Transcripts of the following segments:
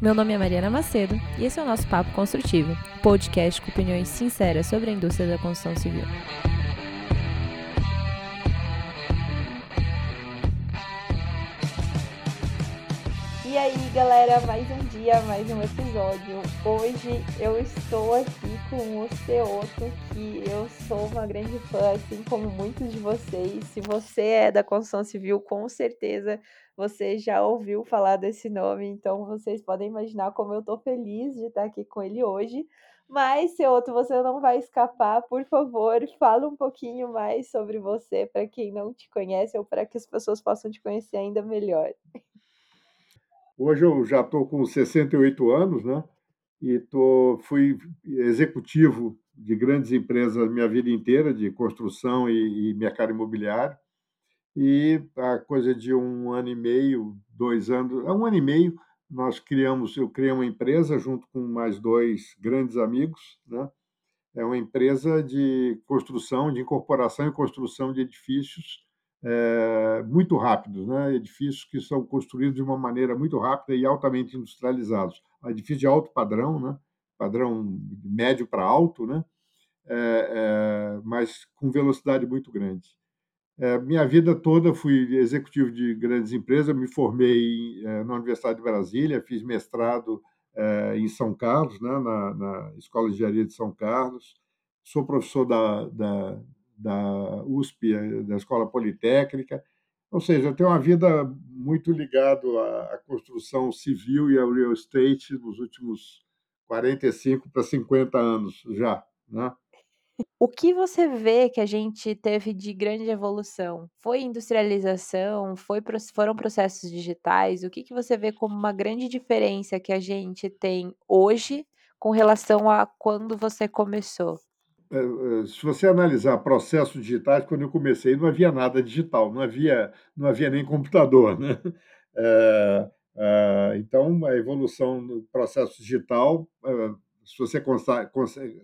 Meu nome é Mariana Macedo e esse é o nosso Papo Construtivo, podcast com opiniões sinceras sobre a indústria da construção civil. E aí, galera, mais um dia, mais um episódio. Hoje eu estou aqui com o Ceoto, que eu sou uma grande fã, assim como muitos de vocês. Se você é da construção civil, com certeza você já ouviu falar desse nome, então vocês podem imaginar como eu estou feliz de estar aqui com ele hoje. Mas, Ceoto, você não vai escapar, por favor, fala um pouquinho mais sobre você para quem não te conhece ou para que as pessoas possam te conhecer ainda melhor. Hoje eu já estou com 68 anos, né? E tô, fui executivo de grandes empresas minha vida inteira, de construção e, e mercado imobiliário. E a coisa de um ano e meio, dois anos, é um ano e meio, nós criamos, eu criei uma empresa junto com mais dois grandes amigos, né? É uma empresa de construção, de incorporação e construção de edifícios é, muito rápidos, né? edifícios que são construídos de uma maneira muito rápida e altamente industrializados. Edifícios de alto padrão, né? padrão médio para alto, né? É, é, mas com velocidade muito grande. É, minha vida toda fui executivo de grandes empresas, me formei é, na Universidade de Brasília, fiz mestrado é, em São Carlos, né, na, na, Escola de Engenharia de São Carlos, sou professor da, da, da USP, da Escola Politécnica, ou seja, tenho uma vida muito ligada à, à construção civil e ao real estate nos últimos 45 para 50 anos já, né? O que você vê que a gente teve de grande evolução? Foi industrialização? Foi, foram processos digitais? O que, que você vê como uma grande diferença que a gente tem hoje com relação a quando você começou? É, é, se você analisar processos digitais, quando eu comecei não havia nada digital, não havia, não havia nem computador. Né? É, é, então, a evolução do processo digital é, se você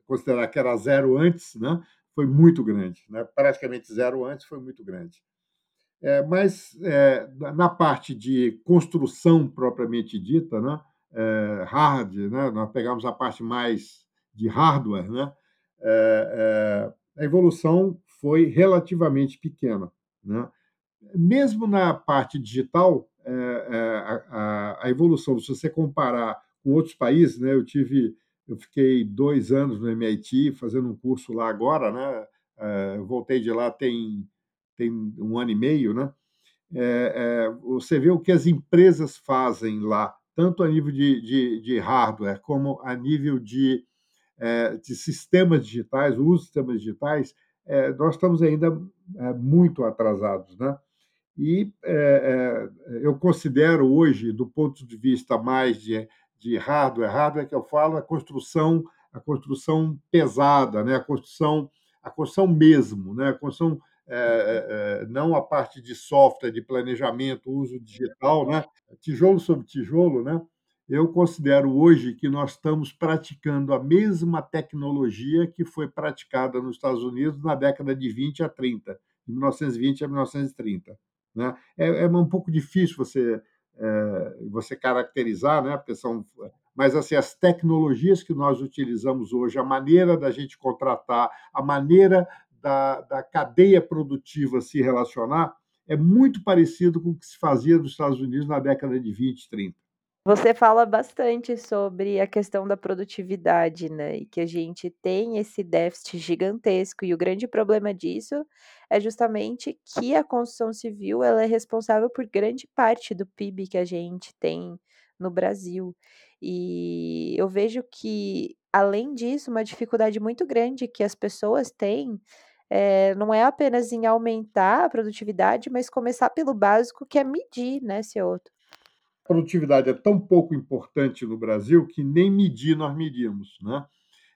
considerar que era zero antes, né, foi muito grande. Né? Praticamente zero antes foi muito grande. É, mas é, na parte de construção propriamente dita, né, é, hard, né, nós pegamos a parte mais de hardware, né, é, é, a evolução foi relativamente pequena. Né? Mesmo na parte digital, é, a, a, a, evolução, se você comparar com outros países, né, eu tive eu fiquei dois anos no MIT fazendo um curso lá agora, né? É, voltei de lá tem, tem um ano e meio, né? É, é, você vê o que as empresas fazem lá, tanto a nível de, de, de hardware como a nível de, é, de sistemas digitais, uso de sistemas digitais, nós estamos ainda muito atrasados, né? E eu considero hoje, do ponto de vista mais de de hardware, hardware que eu falo, a construção, a construção pesada, né? a construção, a construção mesmo, né? a construção é, é, não a parte de software, de planejamento, uso digital, né? tijolo sobre tijolo, né? eu considero hoje que nós estamos praticando a mesma tecnologia que foi praticada nos Estados Unidos na década de 20 a 30, de 1920 a 1930. Né? É, é um pouco difícil você é, você caracterizar, né? Porque são, mas assim as tecnologias que nós utilizamos hoje, a maneira da gente contratar, a maneira da, da cadeia produtiva se relacionar é muito parecido com o que se fazia nos Estados Unidos na década de 20, 30. Você fala bastante sobre a questão da produtividade, né? E que a gente tem esse déficit gigantesco. E o grande problema disso é justamente que a construção civil ela é responsável por grande parte do PIB que a gente tem no Brasil. E eu vejo que, além disso, uma dificuldade muito grande que as pessoas têm é, não é apenas em aumentar a produtividade, mas começar pelo básico, que é medir, né, outro produtividade é tão pouco importante no Brasil que nem medir nós medimos, né?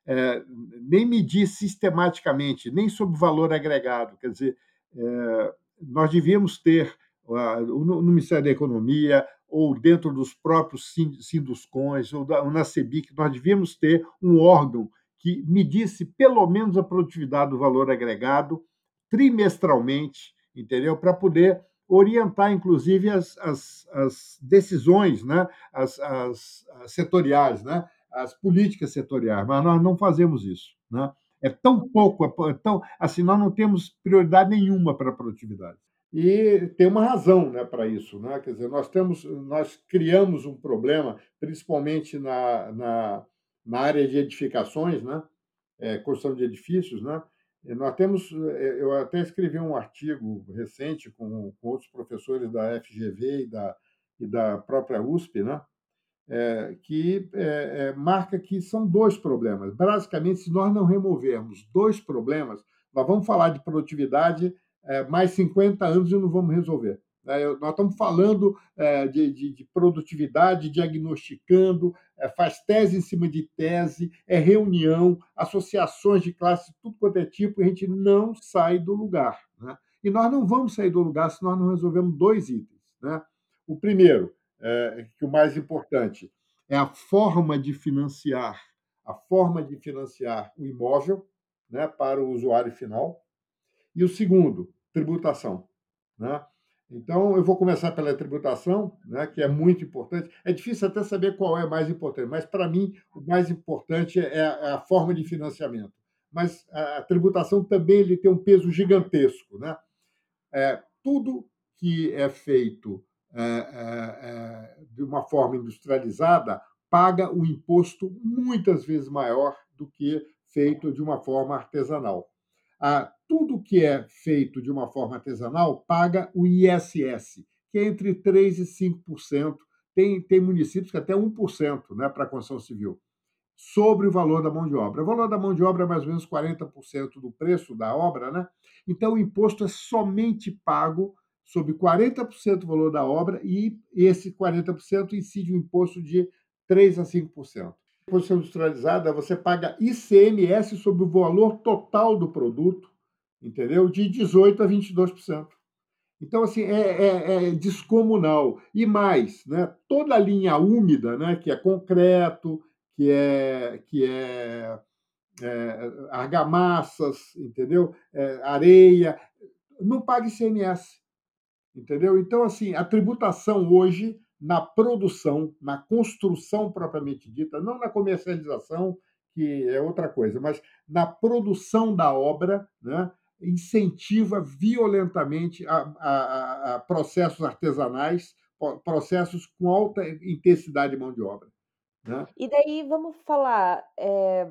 É, nem medir sistematicamente, nem sob valor agregado. Quer dizer, é, nós devíamos ter uh, no, Ministério da Economia ou dentro dos próprios Sinduscões ou, ou na CEBIC, nós devíamos ter um órgão que medisse pelo menos a produtividade do valor agregado trimestralmente, entendeu? Para poder orientar, inclusive, as, as, as decisões né? as, as setoriais, né? As políticas setoriais, mas nós não fazemos isso. Né? É tão pouco, é tão, assim, nós não temos prioridade nenhuma para a produtividade. E tem uma razão né, para isso. Né? Quer dizer, nós, temos, nós criamos um problema, principalmente na, na, na área de edificações, né? É, construção de edifícios. Né? E nós temos, é, eu até escrevi um artigo recente com, com outros professores da FGV e da, e da própria USP, né? É, que é, é, marca que são dois problemas. Basicamente, se nós não removermos dois problemas, nós vamos falar de produtividade é, mais 50 anos e não vamos resolver. É, nós estamos falando é, de, de, de, produtividade, diagnosticando, faz tese em cima de tese, é reunião, associações de classe, tudo quanto é tipo, e a gente não sai do lugar. Né? E nós não vamos sair do lugar se nós não resolvemos dois itens. Né? O primeiro, é, que o mais importante, é a forma de financiar, a forma de financiar o imóvel né, para o usuário final. E o segundo, tributação. Né? Então, eu vou começar pela tributação, né, que é muito importante. É difícil até saber qual é mais importante, mas para mim o mais importante é a, é a, forma de financiamento. Mas a, a tributação também ele tem um peso gigantesco. Né? É, tudo que é feito de uma forma industrializada paga um imposto muitas vezes maior do que feito de uma forma artesanal. Ah, tudo que é feito de uma forma artesanal paga o ISS, que é entre 3% e 5%. Tem, tem municípios que até 1% né, para a construção civil, sobre o valor da mão de obra. O valor da mão de obra é mais ou menos 40% do preço da obra, né? então o imposto é somente pago sobre 40% do valor da obra e esse 40% incide um imposto de 3% a 5% produção industrializada, você paga ICMS sobre o valor total do produto, entendeu? De 18% a 22%. Então, assim, é, é, é, descomunal. E mais, né? toda a linha úmida, né? que é concreto, que é, que é, é argamassas, entendeu? É, areia, não paga ICMS. Entendeu? Então, assim, a tributação hoje na produção, na construção propriamente dita, não na comercialização, que é outra coisa, mas na produção da obra, né, incentiva violentamente a, a, a processos artesanais, processos com alta intensidade de mão de obra. Né? E daí vamos falar. É...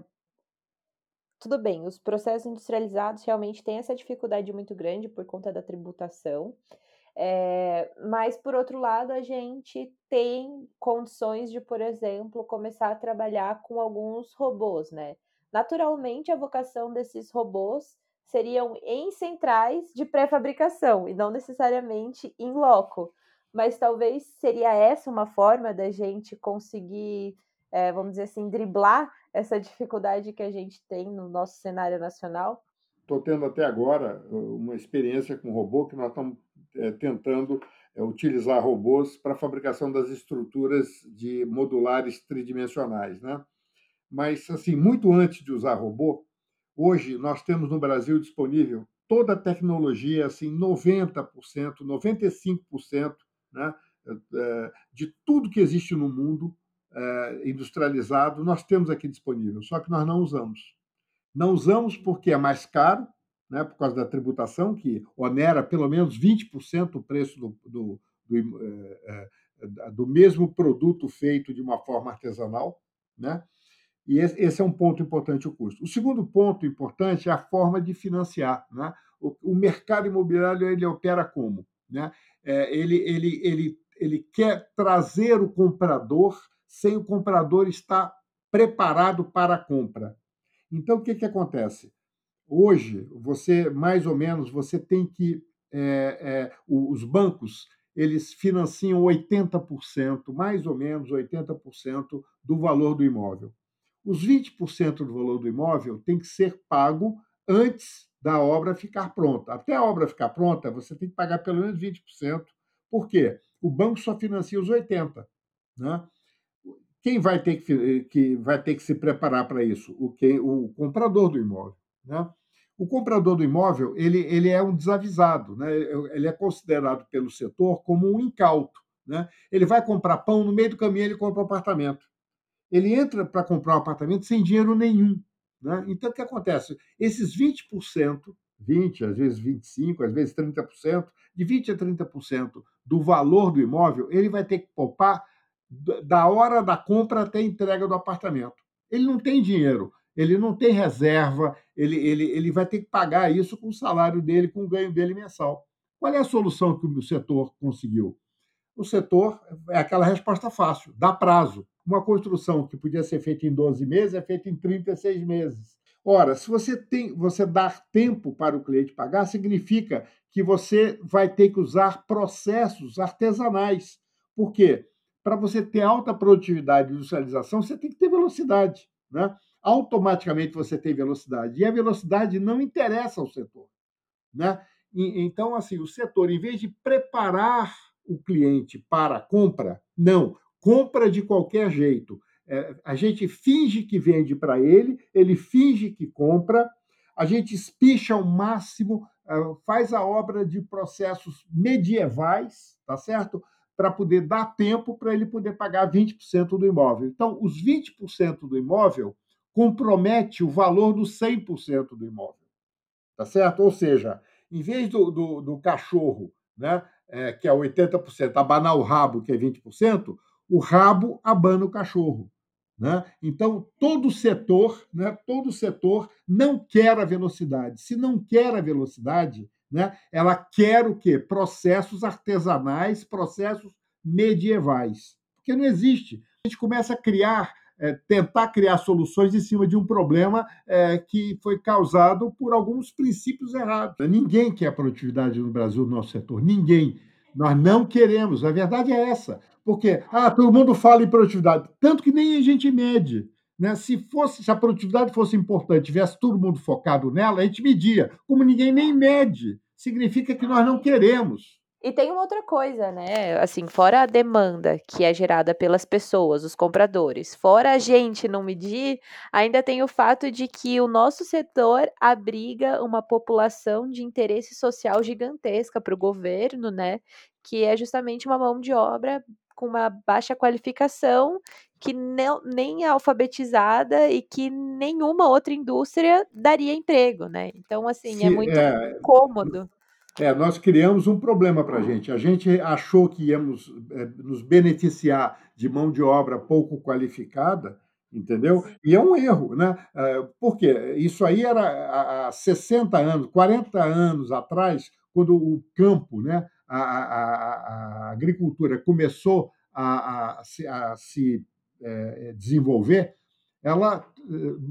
Tudo bem, os processos industrializados realmente têm essa dificuldade muito grande por conta da tributação. É, mas, por outro lado, a gente tem condições de, por exemplo, começar a trabalhar com alguns robôs, né? Naturalmente, a vocação desses robôs seriam em centrais de pré-fabricação e não necessariamente em loco. Mas talvez seria essa uma forma da gente conseguir, é, vamos dizer assim, driblar essa dificuldade que a gente tem no nosso cenário nacional? Estou tendo até agora uma experiência com robô que nós estamos tentando é, utilizar robôs para a fabricação das estruturas de modulares tridimensionais, né? Mas assim, muito antes de usar robô, hoje nós temos no Brasil disponível toda a tecnologia, assim, 90%, 95%, né, é, de tudo que existe no mundo industrializado, nós temos aqui disponível, só que nós não usamos. Não usamos porque é mais caro, né, por causa da tributação, que onera pelo menos 20% o preço do, do, do, é, do, mesmo produto feito de uma forma artesanal. Né? E esse é um ponto importante, o custo. O segundo ponto importante é a forma de financiar. Né? O, o mercado imobiliário ele opera como? Né? É, ele, ele, ele, ele quer trazer o comprador sem o comprador estar preparado para a compra. Então, o que, que acontece? Hoje, você mais ou menos você tem que é, é, os bancos eles financiam 80%, mais ou menos 80% do valor do imóvel. Os 20% do valor do imóvel tem que ser pago antes da obra ficar pronta. Até a obra ficar pronta, você tem que pagar pelo menos 20%. Por quê? O banco só financia os 80%. Né? Quem vai ter que, que, vai ter que se preparar para isso? O, que, o comprador do imóvel. Né? O comprador do imóvel ele, ele é um desavisado, né? ele é considerado pelo setor como um incauto. Né? Ele vai comprar pão, no meio do caminho ele compra um apartamento. Ele entra para comprar um apartamento sem dinheiro nenhum. Né? Então, o que acontece? Esses 20%, 20%, às vezes 25%, às vezes 30%, de 20% a 30% do valor do imóvel, ele vai ter que poupar da hora da compra até a entrega do apartamento. Ele não tem dinheiro, ele não tem reserva, ele, ele, ele vai ter que pagar isso com o salário dele, com o ganho dele mensal. Qual é a solução que o setor conseguiu? O setor é aquela resposta fácil, dá prazo. Uma construção que podia ser feita em 12 meses é feita em 36 meses. Ora, se você tem, você dar tempo para o cliente pagar, significa que você vai ter que usar processos artesanais. Por quê? Para você ter alta produtividade e industrialização, você tem que ter velocidade. Né? Automaticamente você tem velocidade. E a velocidade não interessa ao setor. Né? E, então, assim, o setor, em vez de preparar o cliente para compra, não compra de qualquer jeito. É, a gente finge que vende para ele, ele finge que compra, a gente espicha ao máximo, é, faz a obra de processos medievais, tá certo? Para poder dar tempo para ele poder pagar 20% do imóvel. Então, os 20% do imóvel compromete o valor dos 100% do imóvel, tá certo? Ou seja, em vez do, do, do cachorro, né, é, que é 80%, abanar o rabo, que é 20%, o rabo abana o cachorro. Né? Então, todo setor, né, todo setor não quer a velocidade. Se não quer a velocidade, né, ela quer o quê? Processos artesanais, processos medievais. Porque não existe. A gente começa a criar, é, tentar criar soluções em cima de um problema é, que foi causado por alguns princípios errados. Ninguém quer produtividade no Brasil, no nosso setor. Ninguém. Nós não queremos. A verdade é essa. Porque ah, todo mundo fala em produtividade, tanto que nem a gente mede. Né? Se fosse, se a produtividade fosse importante, tivesse todo mundo focado nela, a gente media. Como ninguém nem mede, significa que nós não queremos. E tem uma outra coisa, né? Assim, fora a demanda que é gerada pelas pessoas, os compradores, fora a gente não medir, ainda tem o fato de que o nosso setor abriga uma população de interesse social gigantesca para o governo, né? Que é justamente uma mão de obra com uma baixa qualificação, que não, nem é alfabetizada e que nenhuma outra indústria daria emprego, né? Então, assim, é Sim, é muito é, cômodo. É, nós criamos um problema para a gente. A gente achou que íamos é, nos beneficiar de mão de obra pouco qualificada, entendeu? E é um erro, né? É, por quê? Isso aí era há 60 anos, 40 anos atrás, quando o campo, né? a, a, a agricultura começou a, a, a se é, desenvolver, ela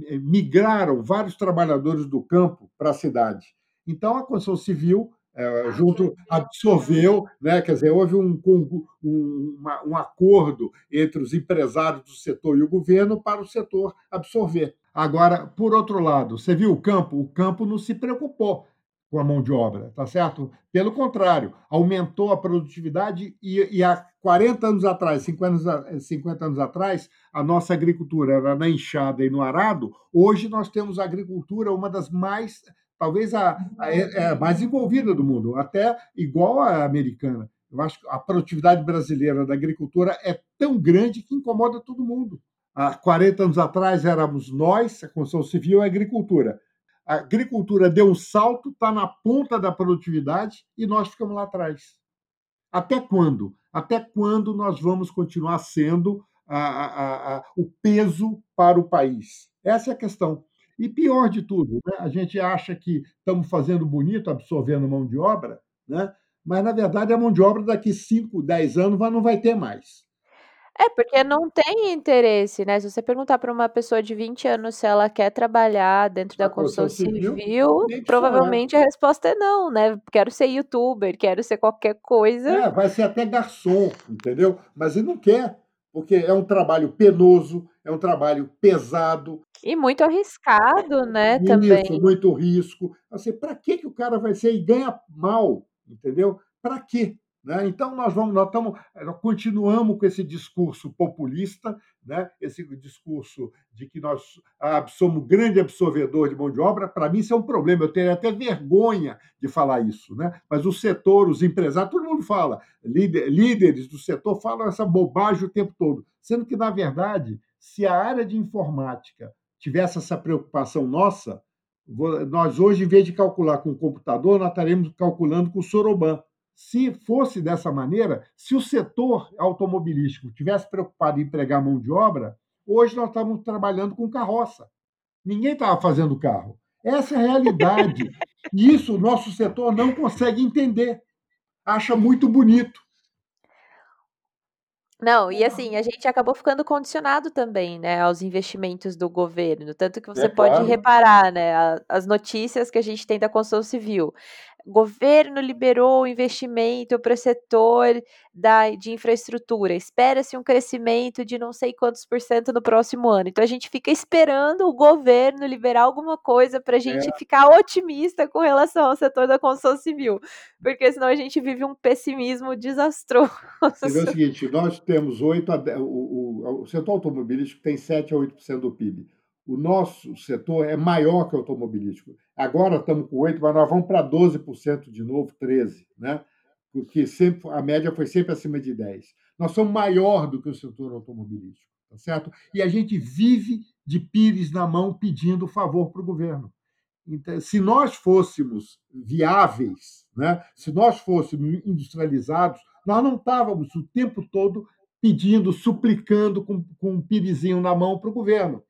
é, migraram vários trabalhadores do campo para a cidade. Então, a construção civil é, junto absorveu, né? quer dizer, houve um, um, uma, um acordo entre os empresários do setor e o governo para o setor absorver. Agora, por outro lado, você viu o campo? O campo não se preocupou com a mão de obra, tá certo? Pelo contrário, aumentou a produtividade e, e há 40 anos atrás, 50 anos, 50 anos atrás, a nossa agricultura era na enxada e no arado. Hoje nós temos a agricultura uma das mais, talvez a, a, é, a mais envolvida do mundo, até igual à americana. Eu acho que a produtividade brasileira da agricultura é tão grande que incomoda todo mundo. Há 40 anos atrás éramos nós, a construção civil e a agricultura a agricultura deu um salto, está na ponta da produtividade e nós ficamos lá atrás. Até quando? Até quando nós vamos continuar sendo a, a, a, o peso para o país? Essa é a questão. E pior de tudo, né? a gente acha que estamos fazendo bonito, absorvendo mão de obra, né? mas na verdade a mão de obra daqui 5, 10 anos não vai ter mais. É, porque não tem interesse, né? Se você perguntar para uma pessoa de 20 anos se ela quer trabalhar dentro da construção civil, civil provavelmente a resposta é não, né? Quero ser youtuber, quero ser qualquer coisa. É, vai ser até garçom, entendeu? Mas ele não quer, porque é um trabalho penoso, é um trabalho pesado. E muito arriscado, né, Isso, também. muito risco. Assim, para que, que o cara vai ser e ganha mal, entendeu? Para quê? Né? Então, nós, vamos, nós, estamos, nós continuamos com esse discurso populista, né? esse discurso de que nós somos grande absorvedor de mão de obra. Para mim, isso é um problema. Eu tenho até vergonha de falar isso. Né? Mas o setor, os empresários, todo mundo fala, líder, líderes do setor falam essa bobagem o tempo todo. Sendo que, na verdade, se a área de informática tivesse essa preocupação nossa, nós hoje, em vez de calcular com o computador, nós estaremos calculando com o Soroban se fosse dessa maneira, se o setor automobilístico tivesse preocupado em empregar mão de obra, hoje nós estamos trabalhando com carroça. Ninguém estava fazendo carro. Essa é a realidade. E isso o nosso setor não consegue entender. Acha muito bonito. Não, e assim, a gente acabou ficando condicionado também, né, aos investimentos do governo. Tanto que você é, pode claro. reparar, né, as notícias que a gente tem da construção civil governo liberou investimento para o setor da, de infraestrutura, espera-se um crescimento de não sei quantos por cento no próximo ano. Então a gente fica esperando o governo liberar alguma coisa para a gente é. ficar otimista com relação ao setor da construção civil, porque senão a gente vive um pessimismo desastroso. Você vê o seguinte, nós temos 8 a 10, o, o, o setor automobilístico tem 7 a 8% do PIB o nosso setor é maior que o automobilístico. Agora estamos com 8%, mas nós vamos para 12% de novo, 13%, né? porque sempre, a média foi sempre acima de 10%. Nós somos maior do que o setor automobilístico, tá certo? E a gente vive de pires na mão pedindo favor para o governo. Então, se nós fôssemos viáveis, né? se nós fôssemos industrializados, nós não estávamos o tempo todo pedindo, suplicando com, com um pirizinho na mão para o governo.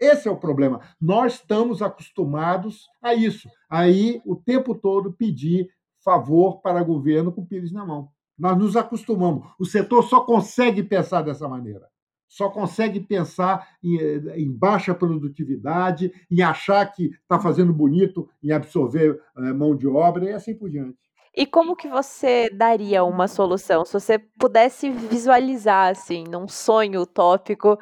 Esse é o problema. Nós estamos acostumados a isso. Aí, o tempo todo, pedir favor para o governo com pires na mão. Nós nos acostumamos. O setor só consegue pensar dessa maneira. Só consegue pensar em, em baixa produtividade, em achar que está fazendo bonito, em absorver é, mão de obra e assim por diante. E como que você daria uma solução? Se você pudesse visualizar, assim, num sonho utópico,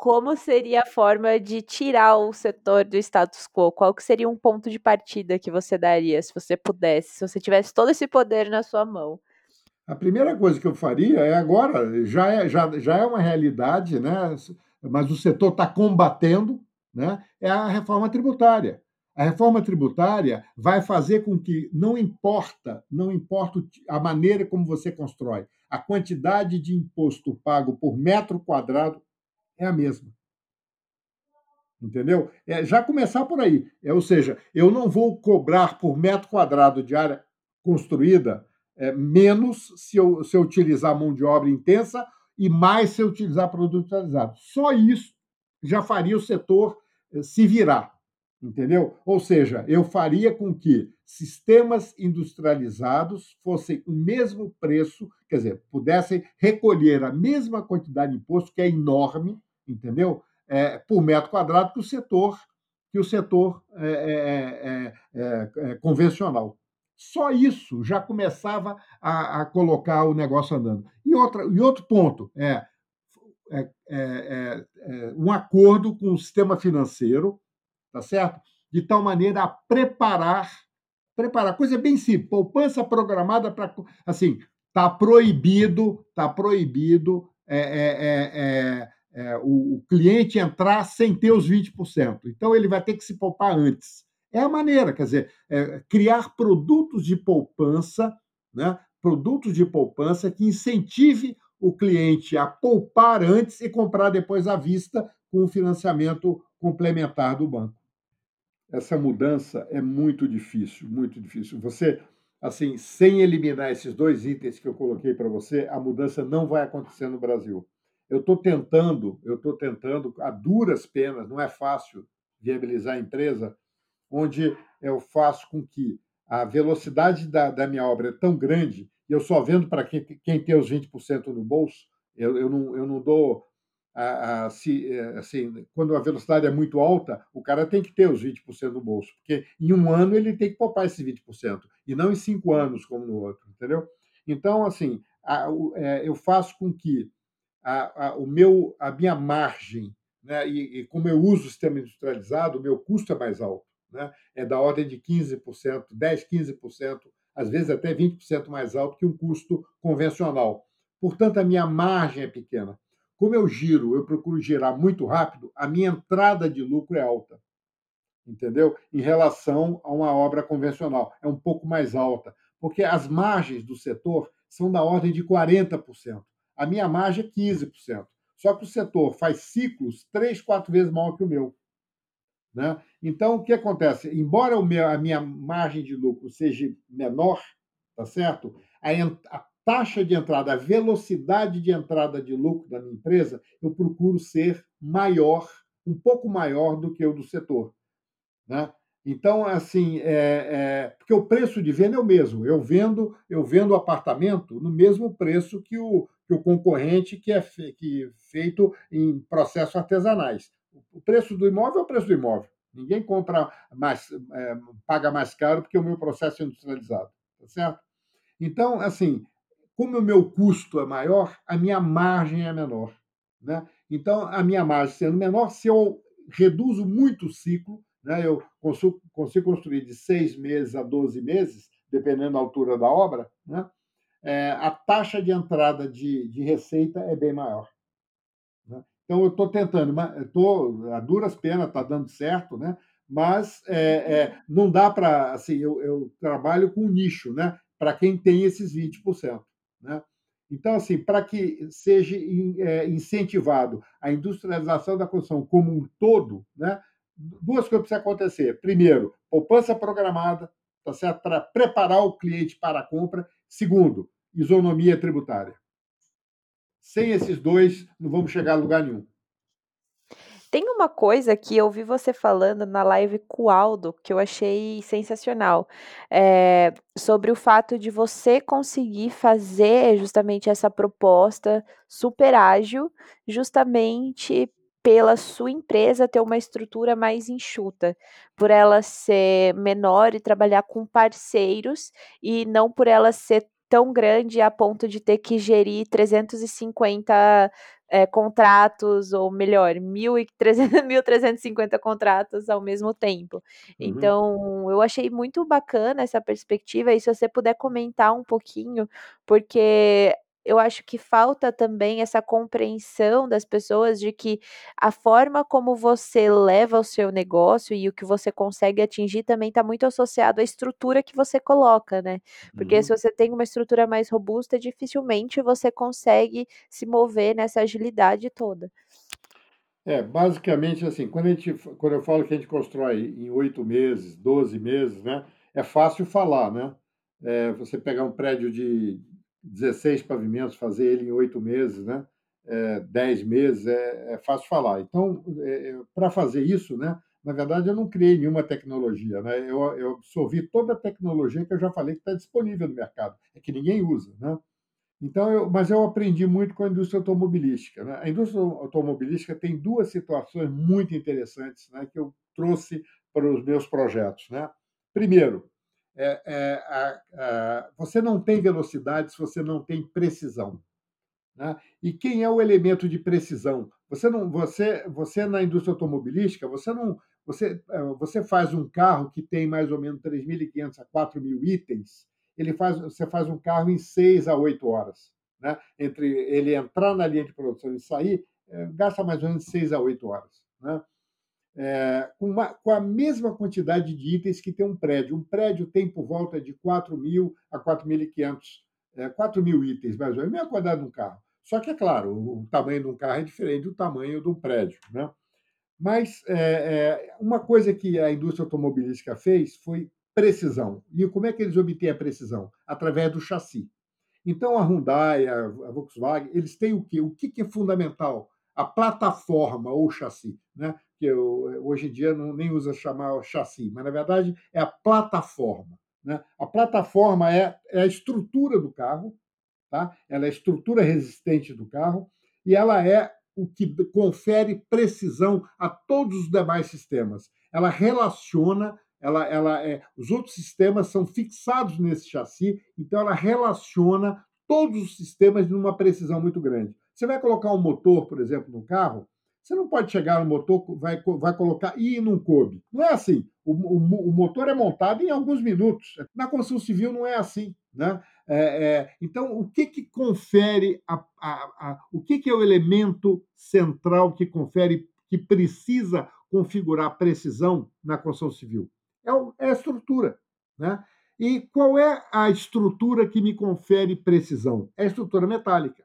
como seria a forma de tirar o setor do status quo? Qual que seria um ponto de partida que você daria, se você pudesse, se você tivesse todo esse poder na sua mão? A primeira coisa que eu faria é agora, já é, já, já é uma realidade, né? mas o setor está combatendo, né? é a reforma tributária. A reforma tributária vai fazer com que não importa, não importa a maneira como você constrói, a quantidade de imposto pago por metro quadrado é a mesma. Entendeu? É, já começar por aí. É, ou seja, eu não vou cobrar por metro quadrado de área construída é, menos se eu, se eu utilizar mão de obra intensa e mais se eu utilizar produto atualizado. Só isso já faria o setor é, se virar. Entendeu? Ou seja, eu faria com que sistemas industrializados fossem o mesmo preço, quer dizer, pudessem recolher a mesma quantidade de imposto, que é enorme, entendeu? É, por metro quadrado que o setor que o setor é, é, convencional. Só isso já começava a, a, colocar o negócio andando. E, outra, e outro ponto é, um acordo com o sistema financeiro, tá certo? De tal maneira a preparar, preparar, coisa bem simples, poupança programada para, assim, está proibido, está proibido é, é, é, é, o, o, cliente entrar sem ter os 20%. Então, ele vai ter que se poupar antes. É a maneira, quer dizer, é, criar produtos de poupança, né, produtos de poupança que incentive o cliente a poupar antes e comprar depois à vista com o financiamento complementar do banco. Essa mudança é muito difícil, muito difícil. Você, assim, sem eliminar esses dois itens que eu coloquei para você, a mudança não vai acontecer no Brasil. Eu estou tentando, eu estou tentando, a duras penas, não é fácil viabilizar a empresa, onde eu faço com que a velocidade da, da minha obra é tão grande, e eu só vendo para quem, quem tem os 20% no bolso, eu, eu, não, eu não dou. A, a, se, é, assim, quando a velocidade é muito alta, o cara tem que ter os 20% no bolso, porque em um ano ele tem que poupar esses 20%, e não em cinco anos, como no outro, entendeu? Então, assim, é, eu faço com que a, a, o meu, a minha margem, né? e, e, como eu uso o sistema industrializado, o meu custo é mais alto. Né? É da ordem de 15%, 10%, 15% às vezes até 20% mais alto que um custo convencional. Portanto, a minha margem é pequena. Como eu giro, eu procuro girar muito rápido, a minha entrada de lucro é alta. Entendeu? Em relação a uma obra convencional, é um pouco mais alta, porque as margens do setor são da ordem de 40%. A minha margem é 15%. Só que o setor faz ciclos três, quatro vezes maior que o meu. Né? Então, o que acontece? Embora meu, a minha margem de lucro seja menor, tá certo? A, a taxa de entrada, a velocidade de entrada de lucro da minha empresa, eu procuro ser maior, um pouco maior do que o do setor. Né? Então, assim, é, é, porque o preço de venda é o mesmo. Eu vendo, eu vendo apartamento no mesmo preço que o, que o concorrente que é, fe, que é feito em processos artesanais. O preço do imóvel é o preço do imóvel. Ninguém compra mais, é, paga mais caro porque o meu processo é industrializado, tá certo? Então, assim, como o meu custo é maior, a minha margem é menor, né? Então, a minha margem sendo menor, se eu reduzo muito o ciclo, né, eu consigo, consigo construir de seis meses a 12 meses, dependendo da altura da obra, né? é, a taxa de entrada de, de receita é bem maior. Né? Então, eu estou tentando, a duras penas, está dando certo, né? mas é, é, não dá para. Assim, eu, eu, trabalho com nicho, né? para quem tem esses 20%. Né? Então, assim, para que seja é, incentivado a industrialização da construção como um todo, né? Duas coisas precisam acontecer. Primeiro, poupança programada, tá certo? para preparar o cliente para a compra. Segundo, isonomia tributária. Sem esses dois, não vamos chegar a lugar nenhum. Tem uma coisa que eu vi você falando na live com o Aldo, que eu achei sensacional, é, sobre o fato de você conseguir fazer justamente essa proposta super ágil, justamente pela sua empresa ter uma estrutura mais enxuta, por ela ser menor e trabalhar com parceiros e não por ela ser tão grande a ponto de ter que gerir 350 é, contratos, ou melhor, 1.350 contratos ao mesmo tempo. Uhum. Então, eu achei muito bacana essa perspectiva, e se você puder comentar um pouquinho, porque eu acho que falta também essa compreensão das pessoas de que a forma como você leva o seu negócio e o que você consegue atingir também está muito associado à estrutura que você coloca, né? Porque uhum. se você tem uma estrutura mais robusta, dificilmente você consegue se mover nessa agilidade toda. É, basicamente assim, quando, a gente, quando eu falo que a gente constrói em oito meses, doze meses, né? É fácil falar, né? É, você pegar um prédio de 16 pavimentos, fazer ele em oito meses, né? É, 10 meses, é, é fácil falar. Então, é, é para fazer isso, né? Na verdade, eu não criei nenhuma tecnologia, né? Eu, eu absorvi toda a tecnologia que eu já falei que está disponível no mercado, é que ninguém usa, né? Então, eu, mas eu aprendi muito com a indústria automobilística. Né? A indústria automobilística tem duas situações muito interessantes né, que eu trouxe para os meus projetos. Né? Primeiro, é, é, a, a, você não tem velocidade se você não tem precisão. Né? E quem é o elemento de precisão? Você não, você, você na indústria automobilística, você não, você, é, você faz um carro que tem mais ou menos 3.500 a 4.000 itens. Ele faz, você faz um carro em 6 a 8 horas. Né? Entre ele entrar na linha de produção e sair, é, gasta mais ou menos 6 a 8 horas. Né? É, com, uma, com, a mesma quantidade de itens que tem um prédio. Um prédio tem por volta de 4 mil a 4.500, é, 4 mil itens, mais ou menos, a mesma quantidade de um carro. Só que, é claro, o, o, tamanho de um carro é diferente do tamanho de um prédio. Né? Mas é, é, uma coisa que a indústria automobilística fez foi precisão. E como é que eles obtêm a precisão? Através do chassi. Então, a Hyundai, a, a Volkswagen, eles têm o quê? O que, que é fundamental? A plataforma ou chassi. Né? Que eu, hoje em dia não, nem usa chamar chassi, mas na verdade é a plataforma. Né? A plataforma é, é a estrutura do carro, tá? ela é a estrutura resistente do carro e ela é o que confere precisão a todos os demais sistemas. Ela relaciona, ela, ela é, os outros sistemas são fixados nesse chassi, então ela relaciona todos os sistemas numa precisão muito grande. Você vai colocar um motor, por exemplo, no carro, Você não pode chegar no motor, vai, vai colocar e não coube. Não é assim. O, o, o, motor é montado em alguns minutos. Na construção civil não é assim. Né? É, é, então, o que, que confere, a, a, a, o que, que é o elemento central que confere, que precisa configurar precisão na construção civil? É, o, é a estrutura. Né? E qual é a estrutura que me confere precisão? É a estrutura metálica.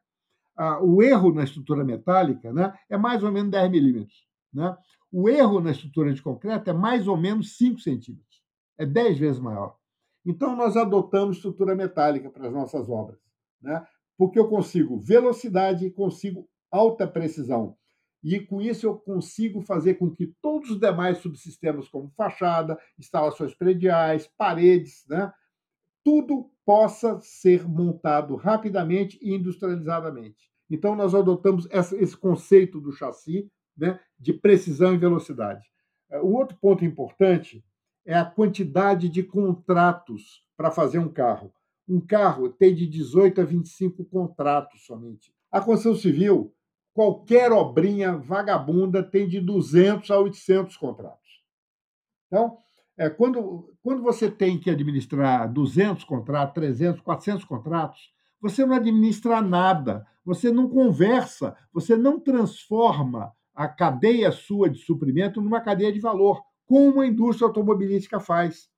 O erro na estrutura metálica né, é mais ou menos 10 milímetros. Né? O erro na estrutura de concreto é mais ou menos 5 centímetros. É 10 vezes maior. Então, nós adotamos estrutura metálica para as nossas obras, né? porque eu consigo velocidade e consigo alta precisão. E com isso eu consigo fazer com que todos os demais subsistemas, como fachada, instalações prediais, paredes, né, tudo possa ser montado rapidamente e industrializadamente. Então, nós adotamos esse conceito do chassi né, de precisão e velocidade. É, o outro ponto importante é a quantidade de contratos para fazer um carro. Um carro tem de 18 a 25 contratos somente. A construção civil qualquer obrinha vagabunda tem de 200 a 800 contratos. Então, é, quando, quando você tem que administrar 200 contratos, 300, 400 contratos, você não administra nada, você não conversa, você não transforma a cadeia sua de suprimento numa cadeia de valor, como a indústria automobilística faz.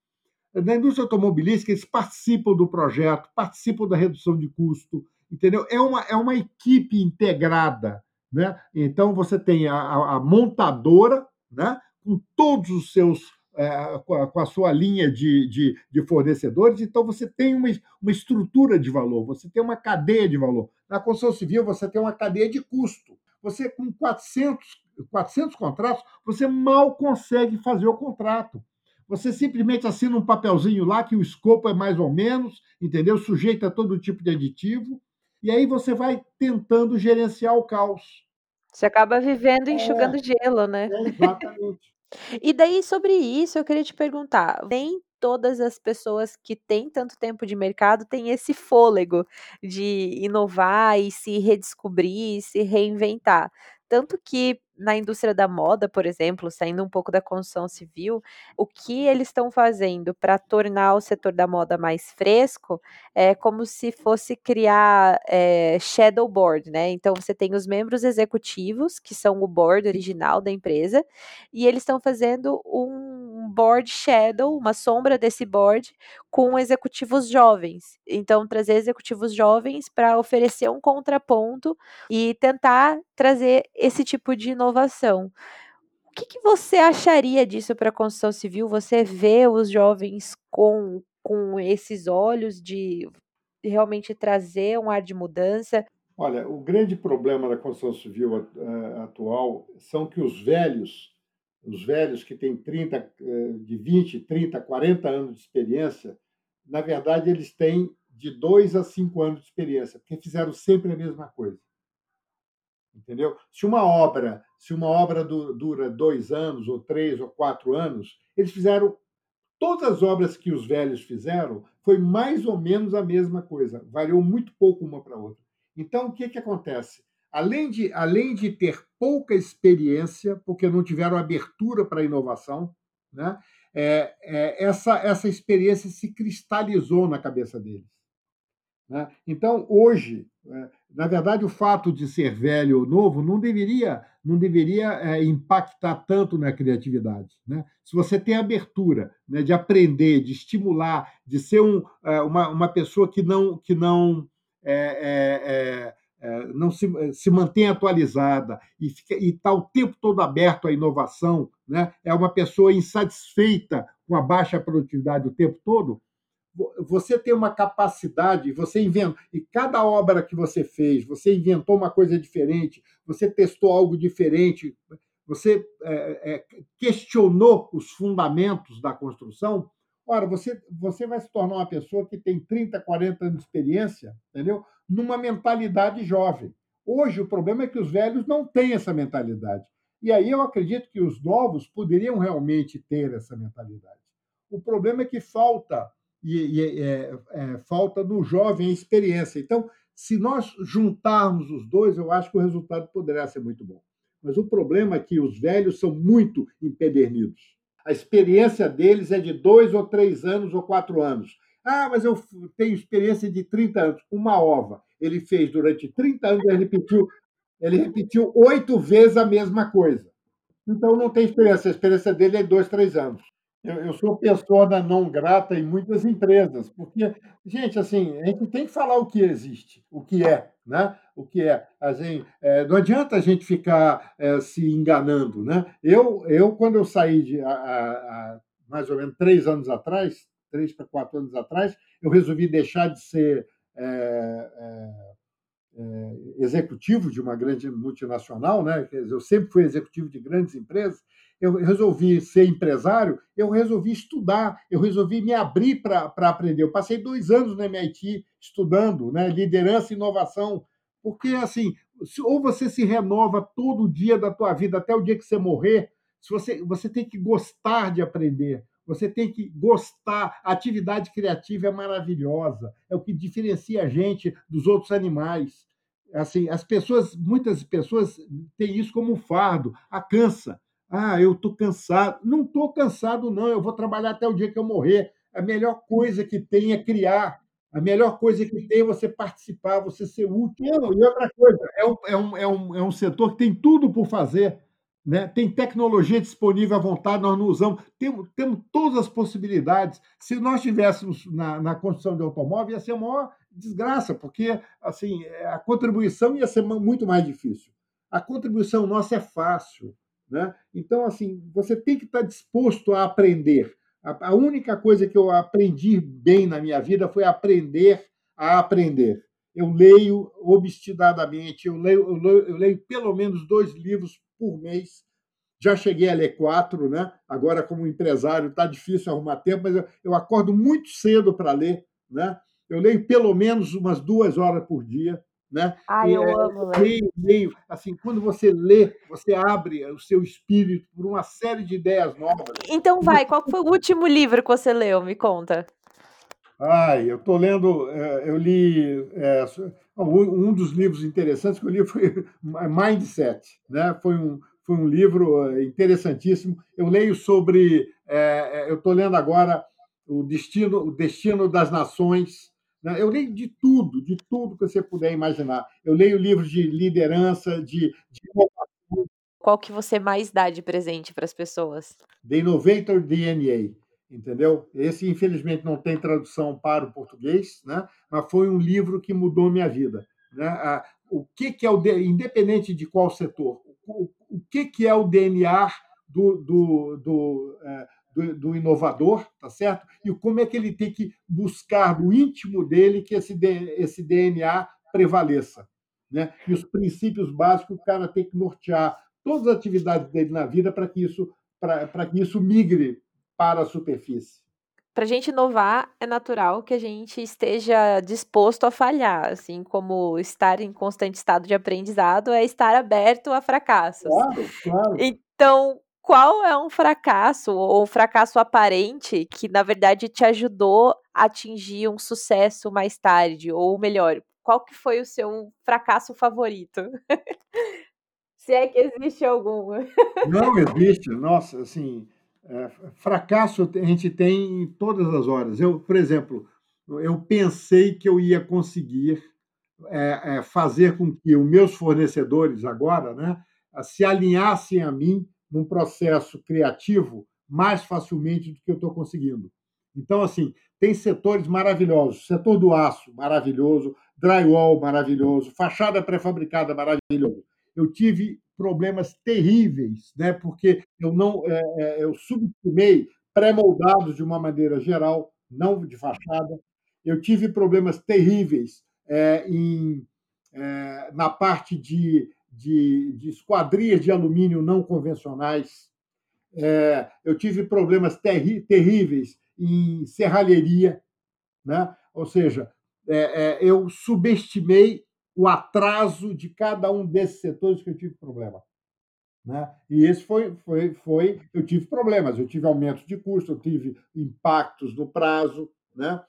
Na indústria automobilística, eles participam do projeto, participam da redução de custo, entendeu? É uma, é uma equipe integrada né? Então, você tem a, a montadora né? com todos os seus. É, com, a, com, a, sua linha de, de, de, fornecedores, então você tem uma, uma estrutura de valor, você tem uma cadeia de valor. Na construção civil, você tem uma cadeia de custo. Você, com 400, 400 contratos, você mal consegue fazer o contrato. Você simplesmente assina um papelzinho lá que o escopo é mais ou menos, entendeu? Sujeita a todo tipo de aditivo, e aí você vai tentando gerenciar o caos. Você acaba vivendo enxugando é, gelo, né? É, exatamente. E daí, sobre isso, eu queria te perguntar: nem todas as pessoas que têm tanto tempo de mercado têm esse fôlego de inovar e se redescobrir, se reinventar. Tanto que na indústria da moda, por exemplo, saindo um pouco da construção civil, o que eles estão fazendo para tornar o setor da moda mais fresco é como se fosse criar é, shadow board, né? Então você tem os membros executivos, que são o board original da empresa, e eles estão fazendo um board shadow, uma sombra desse board, com executivos jovens. Então, trazer executivos jovens para oferecer um contraponto e tentar trazer esse tipo de inovação. O que, que você acharia disso para a construção civil? Você vê os jovens com, com esses olhos de realmente trazer um ar de mudança? Olha, o grande problema da construção civil uh, atual são que os velhos, os velhos que têm 30, uh, de 20, 30, 40 anos de experiência, na verdade, eles têm de 2 a 5 anos de experiência, porque fizeram sempre a mesma coisa entendeu? Se uma obra, se uma obra dura dois anos ou três ou quatro anos, eles fizeram todas as obras que os velhos fizeram foi mais ou menos a mesma coisa, variou muito pouco uma para outra. Então o que que acontece? Além de além de ter pouca experiência, porque não tiveram abertura para a inovação, né? É, é, essa essa experiência se cristalizou na cabeça deles. Né? Então, hoje, é, na verdade, o fato de ser velho ou novo não deveria, não deveria é, impactar tanto na criatividade. Né? Se você tem abertura né, de aprender, de estimular, de ser um, é, uma, uma pessoa que não, que não, é, não se, se mantém atualizada e está o tempo todo aberto à inovação, né? é uma pessoa insatisfeita com a baixa produtividade o tempo todo, você tem uma capacidade, você inventa, e cada obra que você fez, você inventou uma coisa diferente, você testou algo diferente, você é, é, questionou os fundamentos da construção, ora, você, você vai se tornar uma pessoa que tem 30, 40 anos de experiência, entendeu? Numa mentalidade jovem. Hoje, o problema é que os velhos não têm essa mentalidade. E aí eu acredito que os novos poderiam realmente ter essa mentalidade. O problema é que falta e, e é, é, falta no jovem a experiência. Então, se nós juntarmos os dois, eu acho que o resultado poderá ser muito bom. Mas o problema é que os velhos são muito empedernidos. A experiência deles é de dois ou três anos ou quatro anos. Ah, mas eu tenho experiência de 30 anos. Uma ova. Ele fez durante 30 anos, ele repetiu, ele repetiu oito vezes a mesma coisa. Então não tem experiência. A experiência dele é dois, três anos. Eu, eu sou pessoa não grata em muitas empresas, porque, gente, assim, a gente tem que falar o que existe, o que é, né? O que é. Assim, é, não adianta a gente ficar é, se enganando, né? Eu, eu quando eu saí de a, a, a, mais ou menos três anos atrás, três para quatro anos atrás, eu resolvi deixar de ser é, é, é, executivo de uma grande multinacional, né? eu sempre fui executivo de grandes empresas, eu resolvi ser empresário, eu resolvi estudar, eu resolvi me abrir para aprender. Eu passei dois anos no MIT estudando né, liderança e inovação, porque assim, ou você se renova todo dia da tua vida, até o dia que você morrer, se você, você tem que gostar de aprender, você tem que gostar. A atividade criativa é maravilhosa, é o que diferencia a gente dos outros animais. Assim, as pessoas, muitas pessoas têm isso como um fardo, a cansa. Ah, eu estou cansado. Não estou cansado, não. Eu vou trabalhar até o dia que eu morrer. A melhor coisa que tem é criar. A melhor coisa que tem é você participar, você ser útil. E outra coisa, é um, é um, é um, é um setor que tem tudo por fazer. Né? Tem tecnologia disponível à vontade, nós não usamos. Temos, temos todas as possibilidades. Se nós tivéssemos na, na construção de automóvel, ia ser a maior desgraça, porque assim a contribuição ia ser muito mais difícil. A contribuição nossa é fácil. Né? Então, assim, você tem que estar disposto a aprender. A, a única coisa que eu aprendi bem na minha vida foi aprender a aprender. Eu leio obstinadamente, eu leio, eu leio, eu leio pelo menos dois livros por mês. Já cheguei a ler quatro, né? Agora, como empresário, está difícil arrumar tempo, mas eu, eu acordo muito cedo para ler, né? Eu leio pelo menos umas duas horas por dia. Né? Ai, eu é, amo ler. Meio, meio, assim, quando você lê, você abre o seu espírito por uma série de ideias novas. Então vai, qual foi o último livro que você leu? Me conta. Ai, eu estou lendo, é, eu li é, um dos livros interessantes que eu li foi Mindset, né? Foi um foi um livro é, interessantíssimo. Eu leio sobre, é, eu estou lendo agora o destino, o destino das nações né? Eu leio de tudo, de tudo que você puder imaginar. Eu leio livros de liderança, de, de Qual que você mais dá de presente para as pessoas? The Innovator DNA, entendeu? Esse, infelizmente, não tem tradução para o português, né? mas foi um livro que mudou minha vida. Né? O que, que é o... Independente de qual setor, o, que, que é o DNA do, do, do é, do, do, inovador, tá certo? E como é que ele tem que buscar no íntimo dele que esse, esse DNA prevaleça. Né? E os princípios básicos o cara tem que nortear todas as atividades dele na vida para que isso para que isso migre para a superfície. Para a gente inovar, é natural que a gente esteja disposto a falhar, assim como estar em constante estado de aprendizado é estar aberto a fracassos. Claro, claro. Então, qual é um fracasso ou um fracasso aparente que na verdade te ajudou a atingir um sucesso mais tarde ou melhor, qual que foi o seu fracasso favorito? Se é que existe algum. Não existe. Nossa, assim, é, fracasso a gente tem em todas as horas. Eu, por exemplo, eu pensei que eu ia conseguir é, é, fazer com que os meus fornecedores agora, né, se alinhassem a mim num processo criativo mais facilmente do que eu estou conseguindo. Então, assim, tem setores maravilhosos. Setor do aço, maravilhoso. Drywall, maravilhoso. Fachada pré-fabricada, maravilhoso. Eu tive problemas terríveis, né? porque eu não é, é, eu subestimei pré-moldados de uma maneira geral, não de fachada. Eu tive problemas terríveis é, em, é, na parte de de, de esquadrias de alumínio não convencionais. É, eu tive problemas terri terríveis em serralheria, né? ou seja, é, eu subestimei o atraso de cada um desses setores que eu tive problema. Né? E esse foi, foi, foi, eu tive problemas, eu tive aumentos de custo, eu tive impactos no prazo. Né?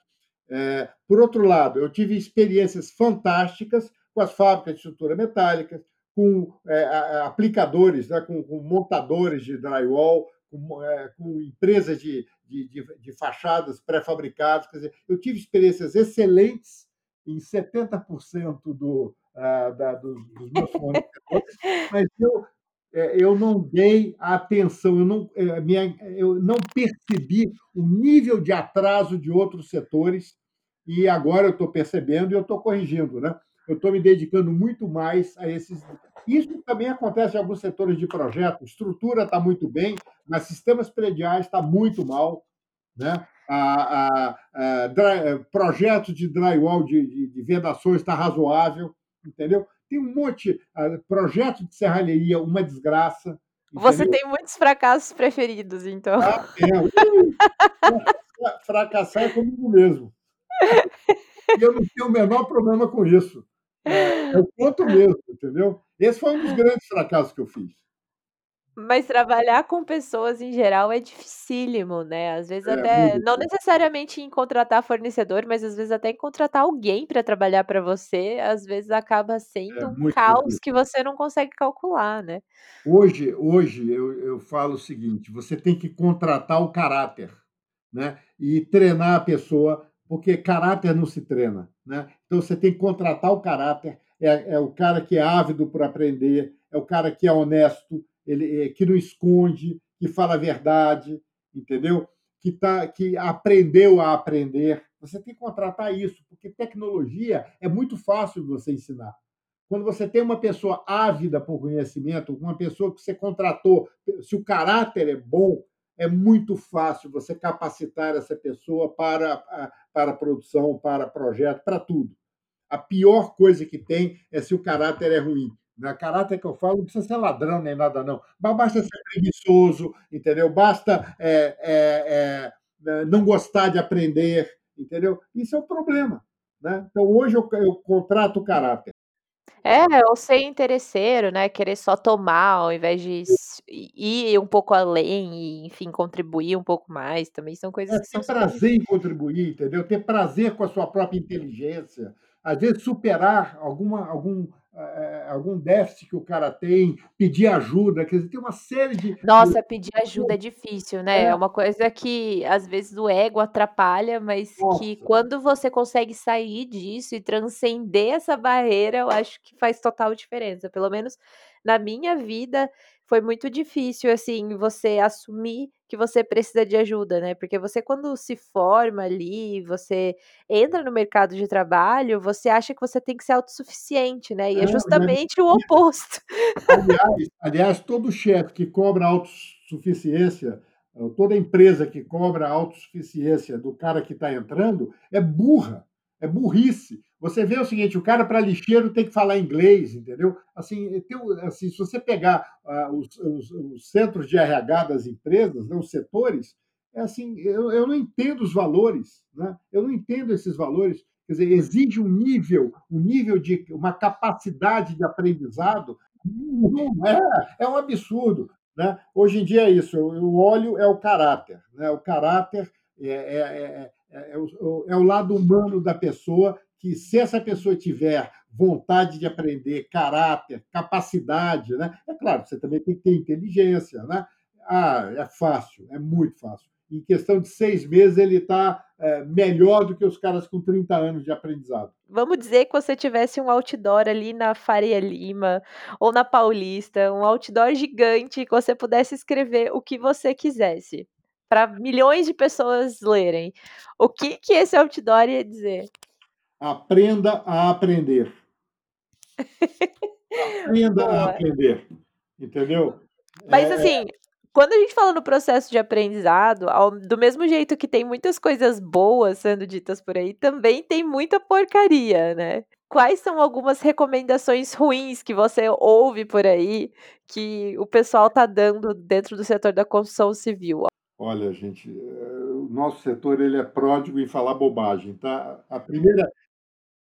É, por outro lado, eu tive experiências fantásticas com as fábricas de estrutura metálica, com é, aplicadores, né, com, com, montadores de drywall, com, é, com empresas de, de, de, de fachadas pré-fabricadas. Quer dizer, eu tive experiências excelentes em 70% do, uh, da, dos, dos meus fornecedores, mas eu, é, eu não dei atenção, eu não, é, minha, eu não percebi o nível de atraso de outros setores e agora eu estou percebendo e eu estou corrigindo, né? Eu estou me dedicando muito mais a esses. Isso também acontece em alguns setores de projeto. Estrutura está muito bem, mas sistemas prediais está muito mal, né? A, a, a, dry, projeto de drywall de, de, de vedações está razoável, entendeu? Tem um monte, projeto de serralheria, uma desgraça. Entendeu? Você tem muitos fracassos preferidos, então. Ah, é. Fracassar é comigo mesmo. E eu não tenho o menor problema com isso. É, eu conto mesmo, entendeu? Esse foi um dos grandes fracassos que eu fiz. Mas trabalhar com pessoas em geral é dificílimo, né? Às vezes é, até, não necessariamente em contratar fornecedor, mas às vezes até em contratar alguém para trabalhar para você, às vezes acaba sendo é um caos difícil. que você não consegue calcular, né? Hoje, hoje eu, eu falo o seguinte: você tem que contratar o caráter, né? E treinar a pessoa, porque caráter não se treina, né? Então você tem que contratar o caráter, é, é o cara que é ávido por aprender, é o cara que é honesto ele, eh, que não esconde, que fala a verdade, entendeu? Que, tá, que aprendeu a aprender. Você tem que contratar isso, porque tecnologia é muito fácil de você ensinar. Quando você tem uma pessoa ávida por conhecimento, uma pessoa que você contratou, se o caráter é bom, é muito fácil você capacitar essa pessoa para, para produção, para projeto, para tudo. A pior coisa que tem é se o caráter é ruim. Né? Caráter que eu falo não precisa ser ladrão nem nada, não. Basta ser preguiçoso, entendeu? Basta é, é, é, não gostar de aprender, entendeu? Isso é um problema. Né? Então, hoje eu, eu contrato o caráter. É, ou ser interesseiro, né? Querer só tomar ao invés de ir um pouco além e, enfim, contribuir um pouco mais. Também são coisas é, que são. Ter prazer em contribuir, entendeu? Ter prazer com a sua própria inteligência. Às vezes, superar alguma, algum, é, algum déficit que o cara tem, pedir ajuda, quer dizer, tem uma série de. Nossa, pedir ajuda é difícil, né? É, é uma coisa que às vezes o ego atrapalha, mas Nossa. que quando você consegue sair disso e transcender essa barreira, eu acho que faz total diferença. Pelo menos na minha vida, foi muito difícil, assim, você assumir que você precisa de ajuda, né? Porque você, quando se forma ali, você entra no mercado de trabalho, você acha que você tem que ser autossuficiente, né? E é, é justamente o oposto. Aliás, aliás todo chefe que cobra autossuficiência, toda empresa que cobra autossuficiência do cara que está entrando, é burra, é burrice. Você vê o seguinte, o cara para lixeiro tem que falar inglês, entendeu? Assim, tem, assim se você pegar uh, os, os, os, centros de RH das empresas, né, os setores, é assim, eu, eu não entendo os valores, né? Eu não entendo esses valores. Quer dizer, exige um nível, um nível de uma capacidade de aprendizado, é, é um absurdo. Né? Hoje em dia é isso. O óleo é o caráter, né? O caráter é, é, é, é, é o, é o lado humano da pessoa que se essa pessoa tiver vontade de aprender, caráter, capacidade, né? É claro, você também tem que ter inteligência, né? Ah, é fácil, é muito fácil. Em questão de seis meses, ele está é, melhor do que os caras com 30 anos de aprendizado. Vamos dizer que você tivesse um outdoor ali na Faria Lima ou na Paulista, um outdoor gigante que você pudesse escrever o que você quisesse para milhões de pessoas lerem. O que que esse outdoor ia dizer? Aprenda a aprender. Aprenda Boa. a aprender. Entendeu? Mas, é... assim, quando a gente fala no processo de aprendizado, ao, do mesmo jeito que tem muitas coisas boas sendo ditas por aí, também tem muita porcaria, né? Quais são algumas recomendações ruins que você ouve por aí que o pessoal tá dando dentro do setor da construção civil? Olha, gente, eh, o nosso setor ele é pródigo em falar bobagem, tá? A primeira,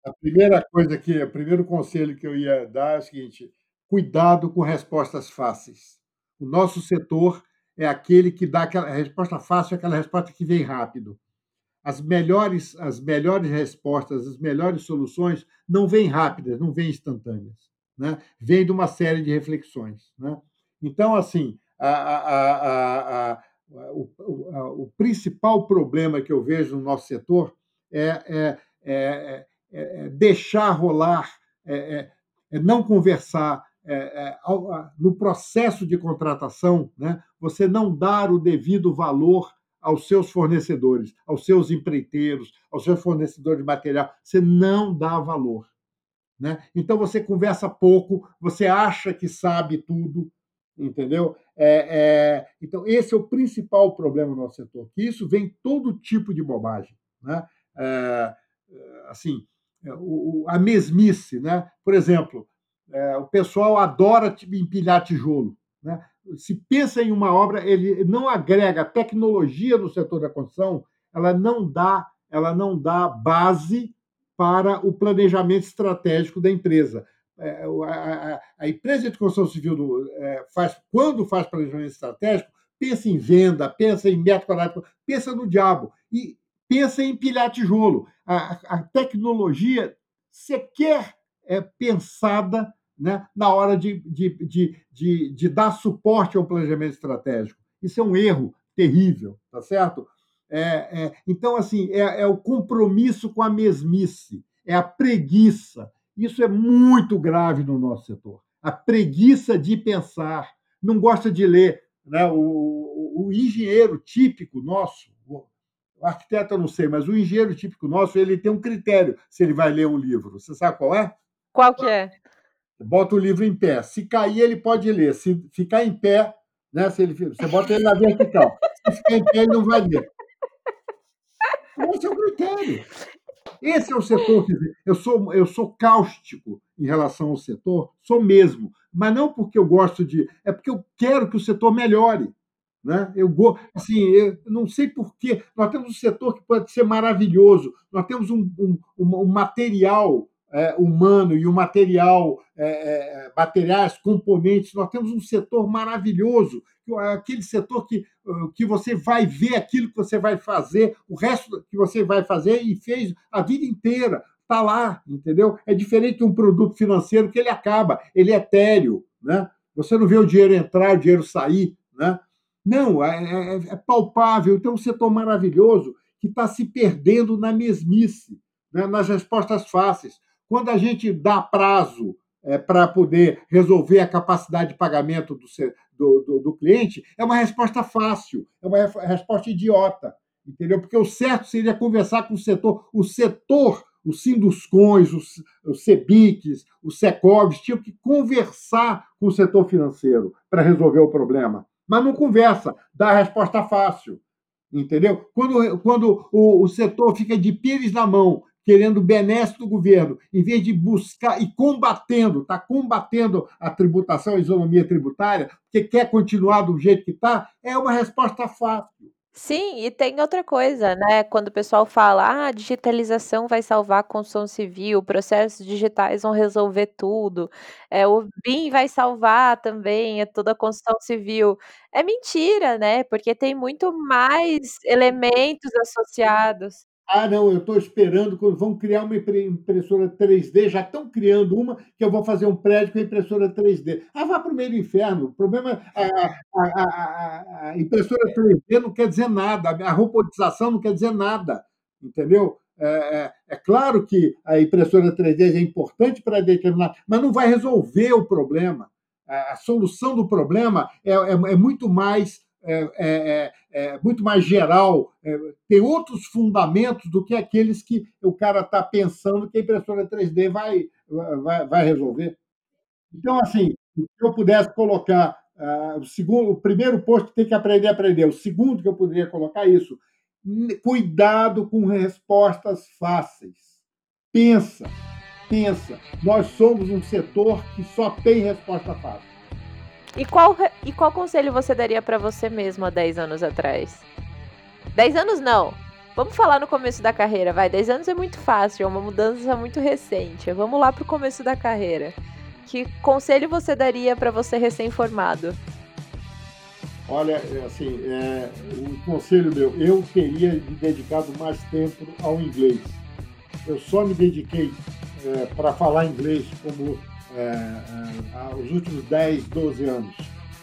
a primeira coisa que, o primeiro conselho que eu ia dar é o seguinte: cuidado com respostas fáceis. O nosso setor é aquele que dá aquela resposta fácil, aquela resposta que vem rápido. As melhores, as melhores respostas, as melhores soluções não vêm rápidas, não vêm instantâneas. né, vem de uma série de reflexões. Né? Então, assim, a, a, a, o, o, principal problema que eu vejo no nosso setor é, é, é, é deixar rolar, é, não conversar. no processo de contratação, né, você não dar o devido valor aos seus fornecedores, aos seus empreiteiros, aos seus fornecedores de material. Você não dá valor. Né? Então você conversa pouco, você acha que sabe tudo, entendeu? É, é, então esse é o principal problema no nosso setor, que isso vem todo tipo de bobagem, né? É, assim, é, o, a mesmice, né? Por exemplo, é, o pessoal adora empilhar tijolo, né? Se pensa em uma obra, ele não agrega tecnologia no setor da construção, ela não dá, ela não dá base para o planejamento estratégico da empresa. É, a, a, empresa de construção civil do, é, faz, quando faz planejamento estratégico, pensa em venda, pensa em metro quadrado, pensa no diabo e pensa em empilhar tijolo. A, a tecnologia sequer é pensada né, na hora de, de, de, de, de dar suporte ao planejamento estratégico. Isso é um erro terrível, tá certo? É, é, então, assim, é, é, o compromisso com a mesmice, é a preguiça. Isso é muito grave no nosso setor. A preguiça de pensar, não gosta de ler. Né? O, o engenheiro típico nosso, o arquiteto eu não sei, mas o engenheiro típico nosso, ele tem um critério se ele vai ler um livro. Você sabe qual é? Qual que é? Bota o livro em pé. Se cair, ele pode ler. Se ficar em pé, né? Se ele, você bota ele na vertical. Se ficar em pé, ele não vai ler. Esse é o critério. Esse é o setor. Dizer, eu sou, eu sou cáustico em relação ao setor, sou mesmo. Mas não porque eu gosto de. É porque eu quero que o setor melhore. Né? Eu, assim, eu não sei porquê. Nós temos um setor que pode ser maravilhoso, nós temos um, um, um material é, humano e o material, é, é, materiais, componentes, nós temos um setor maravilhoso, aquele setor que, que você vai ver aquilo que você vai fazer, o resto que você vai fazer e fez a vida inteira, está lá, entendeu? É diferente de um produto financeiro que ele acaba, ele é etéreo, né? Você não vê o dinheiro entrar, o dinheiro sair, né? Não, é, é, é palpável. Então, um setor maravilhoso que está se perdendo na mesmice, né? nas respostas fáceis. Quando a gente dá prazo é, para poder resolver a capacidade de pagamento do, do, do, do, cliente, é uma resposta fácil, é uma resposta idiota, entendeu? Porque o certo seria conversar com o setor. O setor, o Sinduscões, os, os CEBICs, os SECOVs, tinham que conversar com o setor financeiro para resolver o problema. Mas não conversa, dá a resposta fácil. Entendeu? Quando, quando o, o setor fica de pires na mão querendo benesse do governo, em vez de buscar e combatendo, está combatendo a tributação, a isonomia tributária, porque quer continuar do jeito que está, é uma resposta fácil. Sim, e tem outra coisa, né? Quando o pessoal fala, ah, a digitalização vai salvar a construção civil, processos digitais vão resolver tudo, é, o BIM vai salvar também é toda a construção civil. É mentira, né? Porque tem muito mais elementos associados. Ah, não, eu estou esperando quando vão criar uma impressora 3D, já estão criando uma que eu vou fazer um prédio com impressora 3D. Ah, vá para o meio do inferno. O problema é a, a, a, impressora 3D não quer dizer nada, a robotização não quer dizer nada, entendeu? É, é, é claro que a impressora 3D é importante para determinar, mas não vai resolver o problema. A, solução do problema é, é, é muito mais é, é, é, é, muito mais geral, é, tem outros fundamentos do que aqueles que o cara está pensando que a impressora 3D vai, vai, vai resolver. Então, assim, se eu pudesse colocar uh, o segundo, o primeiro posto tem que aprender a aprender, o segundo que eu poderia colocar é isso, cuidado com respostas fáceis. Pensa, pensa. Nós somos um setor que só tem resposta fácil. E qual, e qual conselho você daria para você mesmo há 10 anos atrás? 10 anos não. Vamos falar no começo da carreira, vai. 10 anos é muito fácil, é uma mudança muito recente. Vamos lá pro começo da carreira. Que conselho você daria para você recém-formado? Olha, é, assim, é, conselho meu, eu teria me dedicado mais tempo ao inglês. Eu só me dediquei é, para falar inglês como é, é, os últimos 10, 12 anos.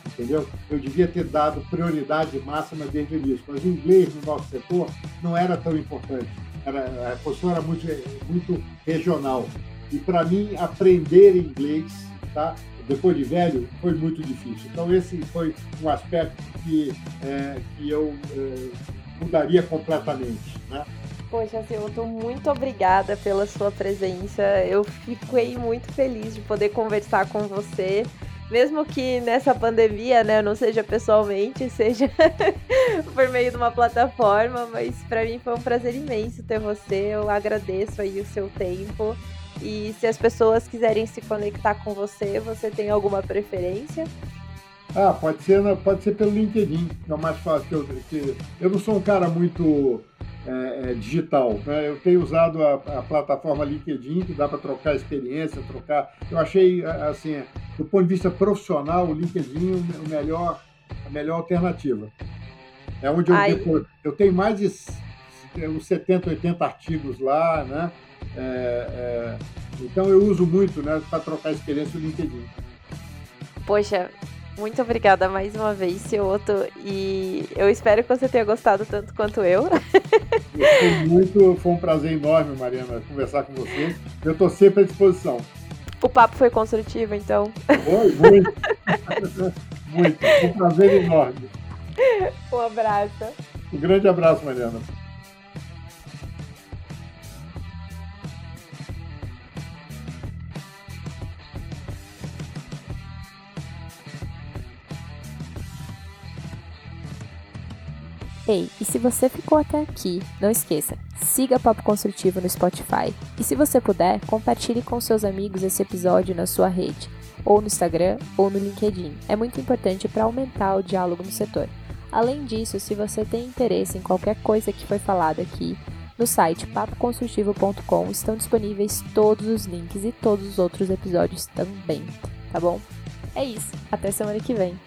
Entendeu? Eu devia ter dado prioridade máxima desde o início, mas o inglês no nosso setor não era tão importante. Era, a posição era muito, muito regional. E para mim, aprender inglês, tá? depois de velho, foi muito difícil. Então, esse foi um aspecto que, é, que eu é, mudaria completamente. Né? Poxa, Silton, muito obrigada pela sua presença. Eu fiquei muito feliz de poder conversar com você. Mesmo que nessa pandemia, né, não seja pessoalmente, seja por meio de uma plataforma, mas para mim foi um prazer imenso ter você. Eu agradeço aí o seu tempo. E se as pessoas quiserem se conectar com você, você tem alguma preferência? Ah, pode ser, pode ser pelo LinkedIn, é o mais fácil. Eu, que, eu não sou um cara muito é, é, digital. Né? Eu tenho usado a, a, plataforma LinkedIn, que dá para trocar experiência, trocar. Eu achei, assim, do ponto de vista profissional, o LinkedIn o melhor, a melhor alternativa. É onde eu, tenho, eu tenho mais de uns 70, 80 artigos lá, né? É, é, então eu uso muito né, para trocar experiência no LinkedIn. Poxa, muito obrigada mais uma vez, Cioto. E eu espero que você tenha gostado tanto quanto eu. Foi muito, foi um prazer enorme, Mariana, conversar com você. Eu estou sempre à disposição. O papo foi construtivo, então. Foi, muito. muito. Foi um prazer enorme. Um abraço. Um grande abraço, Mariana. Ei, e se você ficou até aqui, não esqueça, siga Papo Construtivo no Spotify. E se você puder, compartilhe com seus amigos esse episódio na sua rede, ou no Instagram ou no LinkedIn. É muito importante para aumentar o diálogo no setor. Além disso, se você tem interesse em qualquer coisa que foi falada aqui, no site papoconstrutivo.com estão disponíveis todos os links e todos os outros episódios também, tá bom? É isso, até semana que vem.